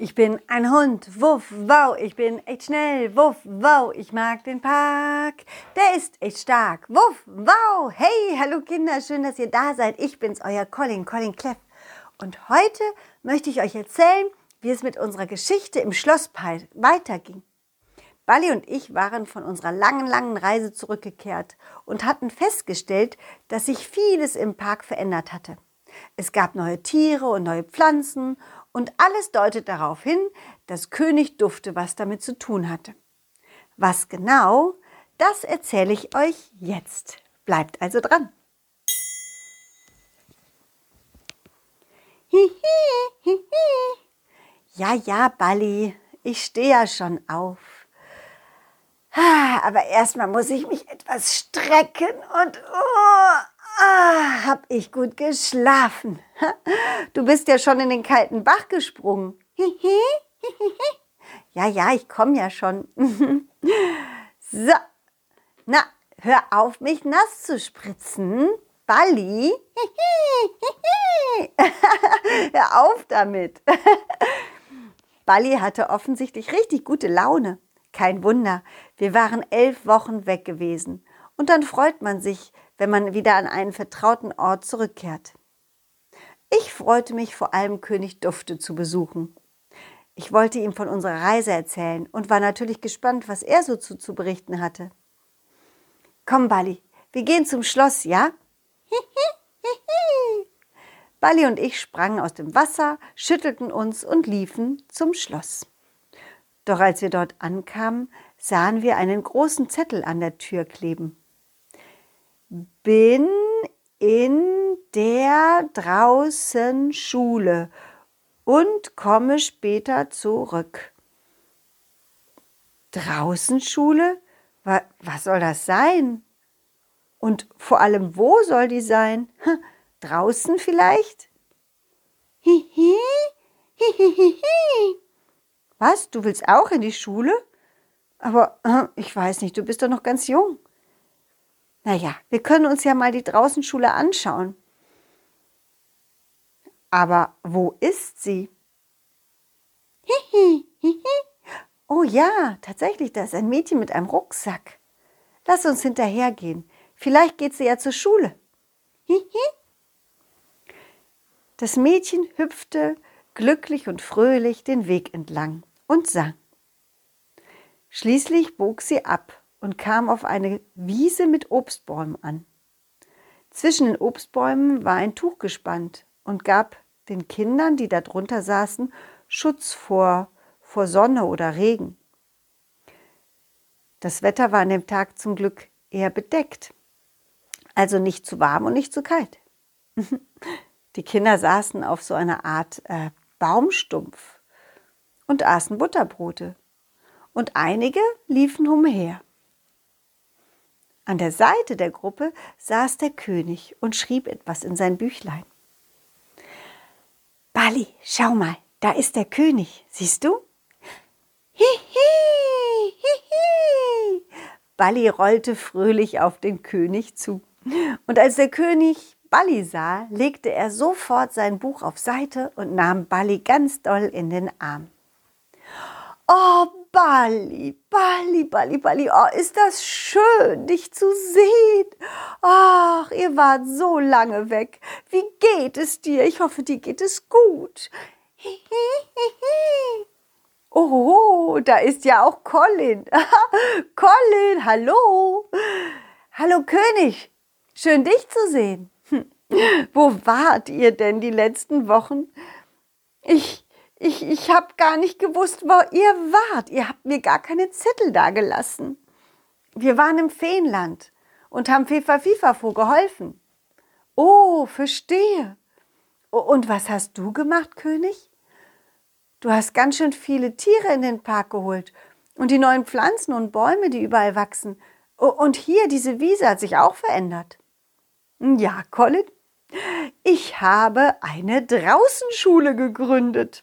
Ich bin ein Hund, wuff, wow, ich bin echt schnell, wuff, wow, ich mag den Park, der ist echt stark, wuff, wow, hey, hallo Kinder, schön, dass ihr da seid, ich bin's, euer Colin, Colin Kleff. Und heute möchte ich euch erzählen, wie es mit unserer Geschichte im Schloss weiterging. Bali und ich waren von unserer langen, langen Reise zurückgekehrt und hatten festgestellt, dass sich vieles im Park verändert hatte. Es gab neue Tiere und neue Pflanzen und alles deutet darauf hin, dass König Dufte was damit zu tun hatte. Was genau, das erzähle ich euch jetzt. Bleibt also dran. Ja, ja, Balli, ich stehe ja schon auf. Aber erstmal muss ich mich etwas strecken und oh, Ah, hab ich gut geschlafen. Du bist ja schon in den kalten Bach gesprungen. Ja, ja, ich komme ja schon. So, na, hör auf, mich nass zu spritzen. Balli. Hör auf damit. Balli hatte offensichtlich richtig gute Laune. Kein Wunder, wir waren elf Wochen weg gewesen. Und dann freut man sich, wenn man wieder an einen vertrauten Ort zurückkehrt. Ich freute mich vor allem König Dufte zu besuchen. Ich wollte ihm von unserer Reise erzählen und war natürlich gespannt, was er so zu, zu berichten hatte. Komm, Bali, wir gehen zum Schloss, ja? Bali und ich sprangen aus dem Wasser, schüttelten uns und liefen zum Schloss. Doch als wir dort ankamen, sahen wir einen großen Zettel an der Tür kleben bin in der draußen Schule und komme später zurück. Draußen Schule? Was soll das sein? Und vor allem, wo soll die sein? Draußen vielleicht? Hihi, hihihihi. Was, du willst auch in die Schule? Aber äh, ich weiß nicht, du bist doch noch ganz jung. Naja, wir können uns ja mal die Draußenschule anschauen. Aber wo ist sie? Hihi, hihi. Oh ja, tatsächlich, da ist ein Mädchen mit einem Rucksack. Lass uns hinterhergehen. Vielleicht geht sie ja zur Schule. Hihi. Das Mädchen hüpfte glücklich und fröhlich den Weg entlang und sang. Schließlich bog sie ab und kam auf eine Wiese mit Obstbäumen an. Zwischen den Obstbäumen war ein Tuch gespannt und gab den Kindern, die darunter saßen, Schutz vor, vor Sonne oder Regen. Das Wetter war an dem Tag zum Glück eher bedeckt, also nicht zu warm und nicht zu kalt. Die Kinder saßen auf so einer Art äh, Baumstumpf und aßen Butterbrote und einige liefen umher. An der Seite der Gruppe saß der König und schrieb etwas in sein Büchlein. Bali, schau mal, da ist der König, siehst du? Hihi, hihi. Bali rollte fröhlich auf den König zu. Und als der König Bali sah, legte er sofort sein Buch auf Seite und nahm Bali ganz doll in den Arm. Oh, Bali, Bali, Bali, Bali, oh, ist das schön, dich zu sehen. Ach, ihr wart so lange weg. Wie geht es dir? Ich hoffe, dir geht es gut. Oh, da ist ja auch Colin. Colin, hallo. Hallo König, schön dich zu sehen. Wo wart ihr denn die letzten Wochen? Ich, ich, ich habe gar nicht gewusst, wo ihr wart. Ihr habt mir gar keine Zettel dagelassen. Wir waren im Feenland und haben Fifa Fifafo geholfen. Oh, verstehe. Und was hast du gemacht, König? Du hast ganz schön viele Tiere in den Park geholt und die neuen Pflanzen und Bäume, die überall wachsen. Und hier, diese Wiese hat sich auch verändert. Ja, Colin, ich habe eine Draußenschule gegründet.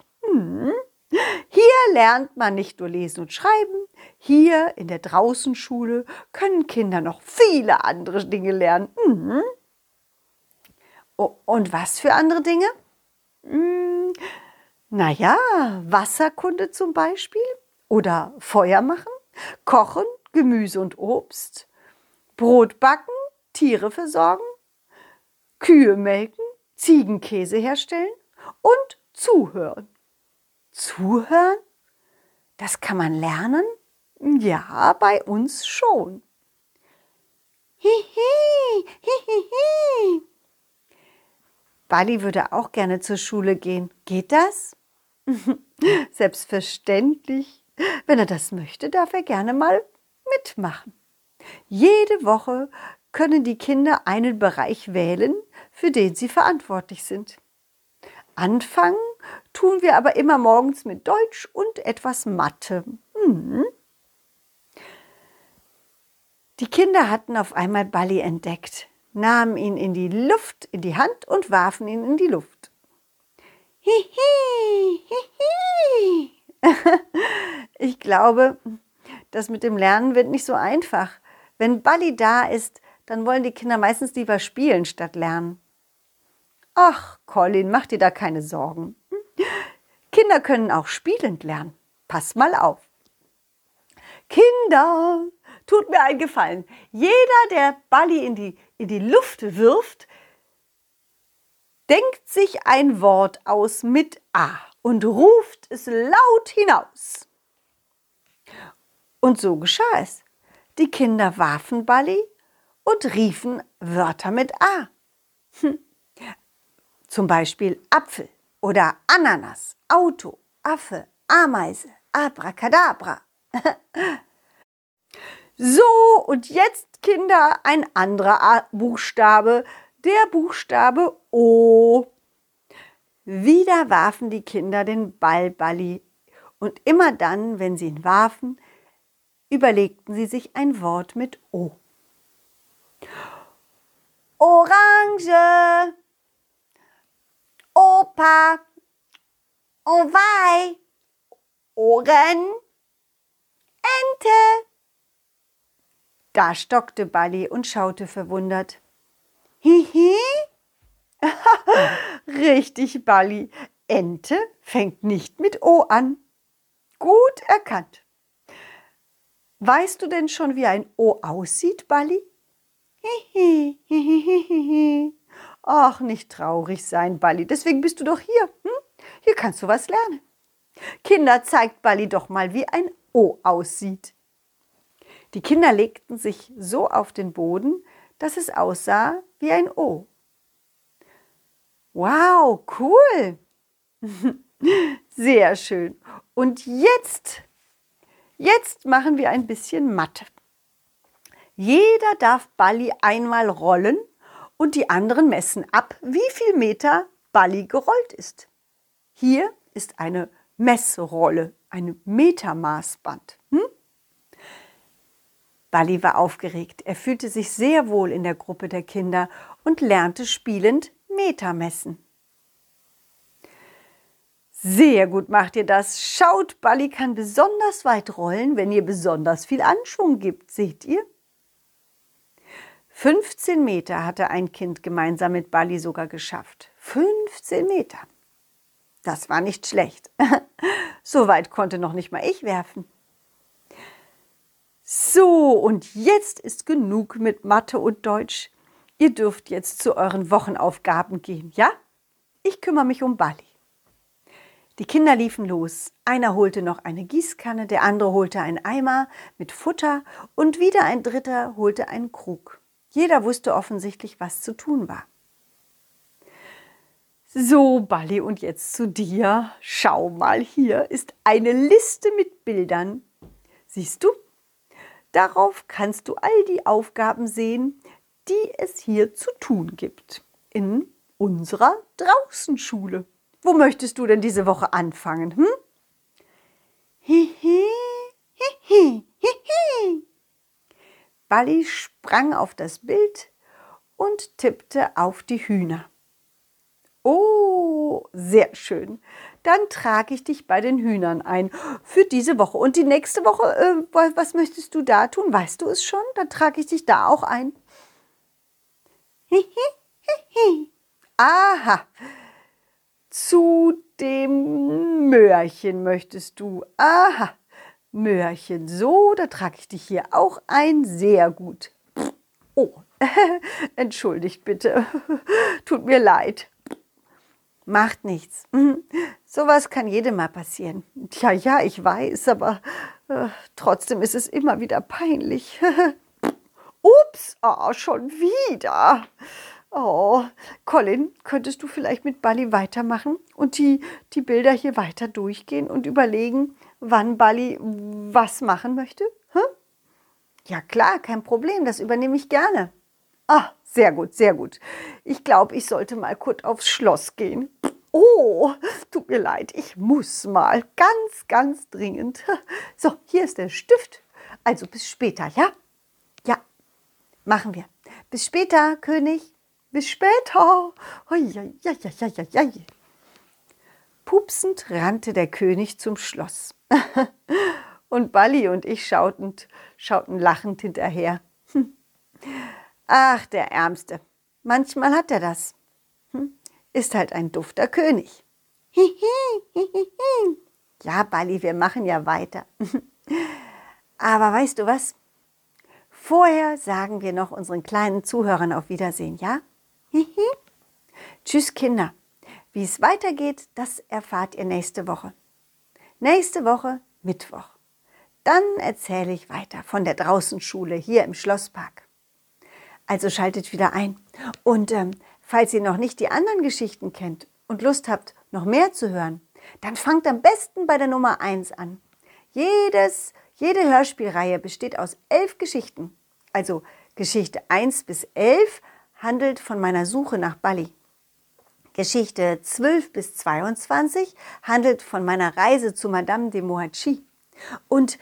Hier lernt man nicht nur lesen und schreiben, hier in der Draußenschule können Kinder noch viele andere Dinge lernen. Hm. Und was für andere Dinge? Hm. Naja, Wasserkunde zum Beispiel oder Feuer machen, kochen, Gemüse und Obst, Brot backen, Tiere versorgen, Kühe melken, Ziegenkäse herstellen und zuhören. Zuhören? Das kann man lernen? Ja, bei uns schon. Hihi, hihihi. Bali würde auch gerne zur Schule gehen. Geht das? Selbstverständlich. Wenn er das möchte, darf er gerne mal mitmachen. Jede Woche können die Kinder einen Bereich wählen, für den sie verantwortlich sind. Anfangen tun wir aber immer morgens mit Deutsch und etwas Mathe. Hm. Die Kinder hatten auf einmal Bali entdeckt, nahmen ihn in die Luft, in die Hand und warfen ihn in die Luft. Hihi, hihi. ich glaube, das mit dem Lernen wird nicht so einfach. Wenn Bali da ist, dann wollen die Kinder meistens lieber spielen statt lernen. Ach, Colin, mach dir da keine Sorgen. Kinder können auch spielend lernen. Pass mal auf. Kinder, tut mir einen Gefallen. Jeder, der Bali in die, in die Luft wirft, denkt sich ein Wort aus mit A und ruft es laut hinaus. Und so geschah es. Die Kinder warfen Bali und riefen Wörter mit A. Hm. Zum Beispiel Apfel oder Ananas, Auto, Affe, Ameise, Abracadabra. so, und jetzt, Kinder, ein anderer Buchstabe, der Buchstabe O. Wieder warfen die Kinder den Ball Balli und immer dann, wenn sie ihn warfen, überlegten sie sich ein Wort mit O. Orange, Opa, Owei, Ohren, Ente. Da stockte Balli und schaute verwundert. Hihi? Richtig, Balli. Ente fängt nicht mit O an. Gut erkannt. Weißt du denn schon, wie ein O aussieht, Balli? Hihi, hihi, Ach, nicht traurig sein, Balli. Deswegen bist du doch hier. Hm? Hier kannst du was lernen. Kinder, zeigt Balli doch mal, wie ein O aussieht. Die Kinder legten sich so auf den Boden, dass es aussah wie ein O. Wow, cool. Sehr schön. Und jetzt, jetzt machen wir ein bisschen Mathe. Jeder darf Balli einmal rollen und die anderen messen ab, wie viel Meter Balli gerollt ist. Hier ist eine Messrolle, ein Metermaßband. Hm? Balli war aufgeregt. Er fühlte sich sehr wohl in der Gruppe der Kinder und lernte spielend Meter messen. Sehr gut macht ihr das. Schaut, Balli kann besonders weit rollen, wenn ihr besonders viel Anschwung gibt. Seht ihr? 15 Meter hatte ein Kind gemeinsam mit Bali sogar geschafft. 15 Meter. Das war nicht schlecht. so weit konnte noch nicht mal ich werfen. So, und jetzt ist genug mit Mathe und Deutsch. Ihr dürft jetzt zu euren Wochenaufgaben gehen, ja? Ich kümmere mich um Bali. Die Kinder liefen los. Einer holte noch eine Gießkanne, der andere holte einen Eimer mit Futter und wieder ein dritter holte einen Krug. Jeder wusste offensichtlich, was zu tun war. So, Balli, und jetzt zu dir. Schau mal, hier ist eine Liste mit Bildern. Siehst du? Darauf kannst du all die Aufgaben sehen, die es hier zu tun gibt in unserer Draußenschule. Wo möchtest du denn diese Woche anfangen? Hm? Hihi, hihi, hihi. Balli sprang auf das Bild und tippte auf die Hühner. Oh, sehr schön. Dann trage ich dich bei den Hühnern ein für diese Woche. Und die nächste Woche, äh, was möchtest du da tun? Weißt du es schon? Dann trage ich dich da auch ein. Aha. Zu dem Möhrchen möchtest du. Aha, Möhrchen. So, da trage ich dich hier auch ein. Sehr gut. Oh, entschuldigt bitte. Tut mir leid. Macht nichts. Mhm. Sowas kann jedem mal passieren. Tja, ja, ich weiß, aber äh, trotzdem ist es immer wieder peinlich. Ups, oh, schon wieder. Oh, Colin, könntest du vielleicht mit Bali weitermachen und die, die Bilder hier weiter durchgehen und überlegen, wann Bali was machen möchte? Hm? Ja klar, kein Problem, das übernehme ich gerne. Ah, sehr gut, sehr gut. Ich glaube, ich sollte mal kurz aufs Schloss gehen. Oh, tut mir leid, ich muss mal. Ganz, ganz dringend. So, hier ist der Stift. Also bis später, ja? Ja, machen wir. Bis später, König. Bis später. Pupsend rannte der König zum Schloss. und Balli und ich schauten, schauten lachend hinterher. Ach, der Ärmste. Manchmal hat er das. Hm. Ist halt ein dufter König. ja, Balli, wir machen ja weiter. Aber weißt du was? Vorher sagen wir noch unseren kleinen Zuhörern auf Wiedersehen, ja? Tschüss Kinder. Wie es weitergeht, das erfahrt ihr nächste Woche. Nächste Woche Mittwoch. Dann erzähle ich weiter von der Draußenschule hier im Schlosspark. Also schaltet wieder ein. Und ähm, falls ihr noch nicht die anderen Geschichten kennt und Lust habt, noch mehr zu hören, dann fangt am besten bei der Nummer 1 an. Jedes, jede Hörspielreihe besteht aus elf Geschichten. Also Geschichte 1 bis 11 handelt von meiner Suche nach Bali. Geschichte 12 bis 22 handelt von meiner Reise zu Madame de Mohachi. Und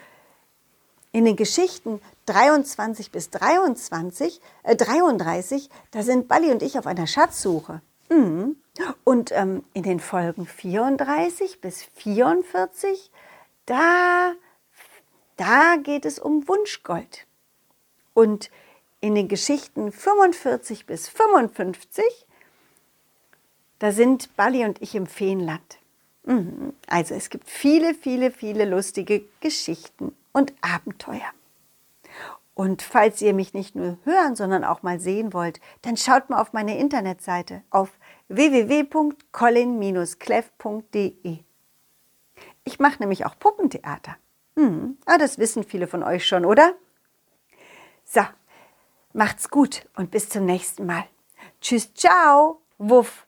in den Geschichten 23 bis 23, äh 33, da sind Bali und ich auf einer Schatzsuche. Mhm. Und ähm, in den Folgen 34 bis 44, da, da geht es um Wunschgold. Und in den Geschichten 45 bis 55, da sind Bali und ich im Feenland. Mhm. Also es gibt viele, viele, viele lustige Geschichten und Abenteuer. Und falls ihr mich nicht nur hören, sondern auch mal sehen wollt, dann schaut mal auf meine Internetseite auf www.colin-cleff.de. Ich mache nämlich auch Puppentheater. Hm, ah, das wissen viele von euch schon, oder? So, Macht's gut und bis zum nächsten Mal. Tschüss, ciao, wuff,